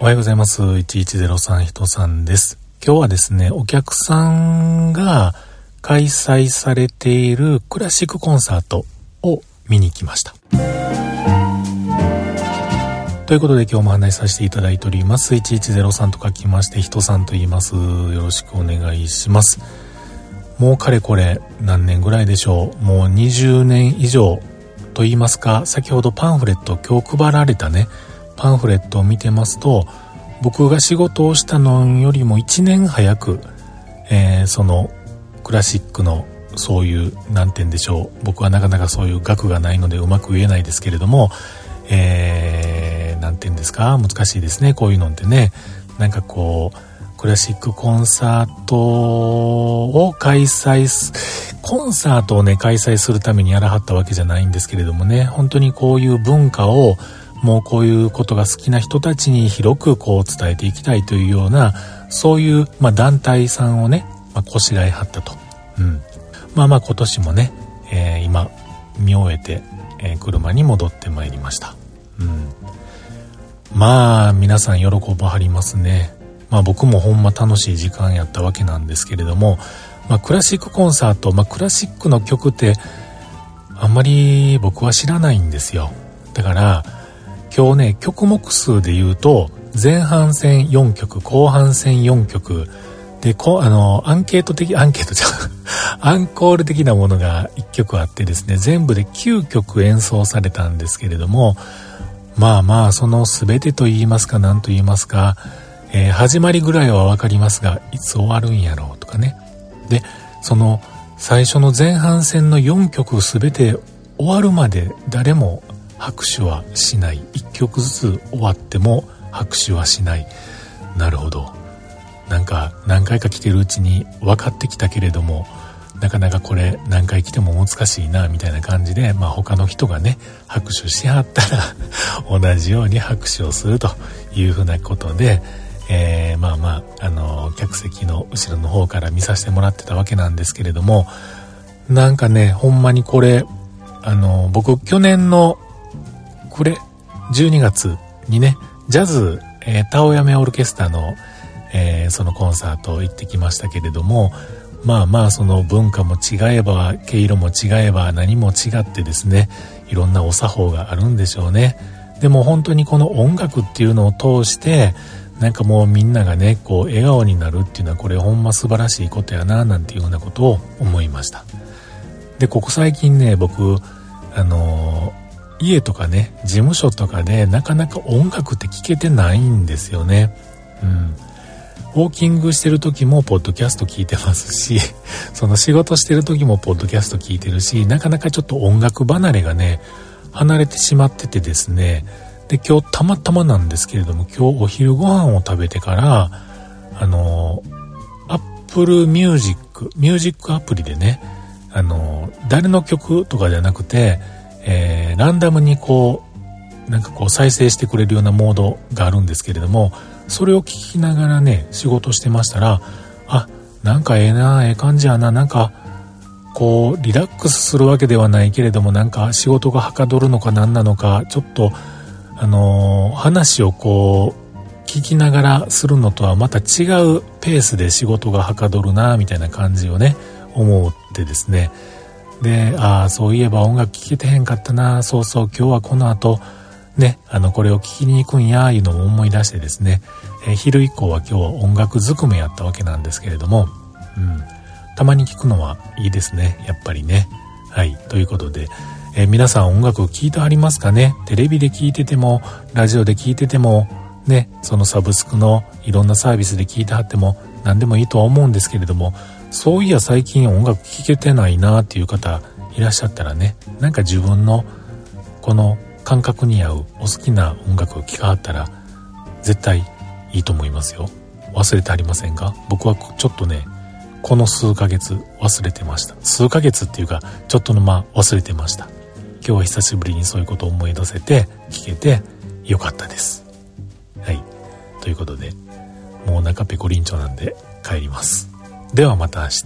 おはようございます。1103人さんです。今日はですね、お客さんが開催されているクラシックコンサートを見に来ました。ということで今日も話しさせていただいております。1103と書きまして、人さんと言います。よろしくお願いします。もうかれこれ何年ぐらいでしょう。もう20年以上と言いますか、先ほどパンフレット今日配られたね、パンフレットを見てますと僕が仕事をしたのよりも1年早く、えー、そのクラシックのそういう何て言うんでしょう僕はなかなかそういう額がないのでうまく言えないですけれどもえー、て言うんですか難しいですねこういうのってね。なんかこうクラシックコンサートを開催すコンサートをね開催するためにやらはったわけじゃないんですけれどもね。本当にこういう文化をもうこういうことが好きな人たちに広くこう伝えていきたいというような、そういう、まあ、団体さんをね、まあ、こしらえはったと。うん。まあまあ今年もね、えー、今、見終えて、えー、車に戻ってまいりました。うん。まあ、皆さん喜ばはりますね。まあ僕もほんま楽しい時間やったわけなんですけれども、まあクラシックコンサート、まあクラシックの曲ってあんまり僕は知らないんですよ。だから、今日ね、曲目数で言うと、前半戦4曲、後半戦4曲、で、こあの、アンケート的、アンケートじゃん、アンコール的なものが1曲あってですね、全部で9曲演奏されたんですけれども、まあまあ、その全てと言いますか、何と言いますか、えー、始まりぐらいはわかりますが、いつ終わるんやろうとかね。で、その、最初の前半戦の4曲全て終わるまで誰も拍手はしない。1曲ずつ終わっても拍手はしない。なるほど。なんか何回か来てるうちに分かってきたけれどもなかなかこれ何回来ても難しいなみたいな感じで、まあ、他の人がね拍手しはったら 同じように拍手をするというふうなことで、えー、まあまああの客席の後ろの方から見させてもらってたわけなんですけれどもなんかねほんまにこれあの僕去年のこれ、12月にね、ジャズ、えー、タオヤメオルケスタの、えー、そのコンサート行ってきましたけれども、まあまあその文化も違えば、毛色も違えば何も違ってですね、いろんなお作法があるんでしょうね。でも本当にこの音楽っていうのを通して、なんかもうみんながね、こう笑顔になるっていうのはこれほんま素晴らしいことやな、なんていうようなことを思いました。で、ここ最近ね、僕、あのー家とかね、事務所とかでなかなか音楽って聞けてないんですよね。うん。ウォーキングしてる時もポッドキャスト聞いてますし、その仕事してる時もポッドキャスト聞いてるし、なかなかちょっと音楽離れがね、離れてしまっててですね、で、今日たまたまなんですけれども、今日お昼ご飯を食べてから、あの、Apple Music、ミュージックアプリでね、あの、誰の曲とかじゃなくて、えー、ランダムにこう、なんかこう再生してくれるようなモードがあるんですけれども、それを聞きながらね、仕事してましたら、あ、なんかええな、ええ感じやな、なんか、こう、リラックスするわけではないけれども、なんか仕事がはかどるのか何なのか、ちょっと、あのー、話をこう、聞きながらするのとはまた違うペースで仕事がはかどるな、みたいな感じをね、思ってですね、で、ああ、そういえば音楽聴けてへんかったな、そうそう、今日はこの後、ね、あの、これを聴きに行くんや、いうのを思い出してですね、えー、昼以降は今日は音楽ずくめやったわけなんですけれども、うん、たまに聴くのはいいですね、やっぱりね。はい、ということで、えー、皆さん音楽聴いてありますかね？テレビで聴いてても、ラジオで聴いてても、ね、そのサブスクのいろんなサービスで聴いてはっても何でもいいとは思うんですけれども、そういや最近音楽聴けてないなっていう方いらっしゃったらねなんか自分のこの感覚に合うお好きな音楽を聴かはったら絶対いいと思いますよ。忘れてありませんか？僕はちょっとねこの数ヶ月忘れてました。数ヶ月っていうかちょっとの間忘れてました。今日は久しぶりにそういうことを思い出せて聞けてよかったです。はい。ということでもうお腹ペコリンチョなんで帰りますではまた明日。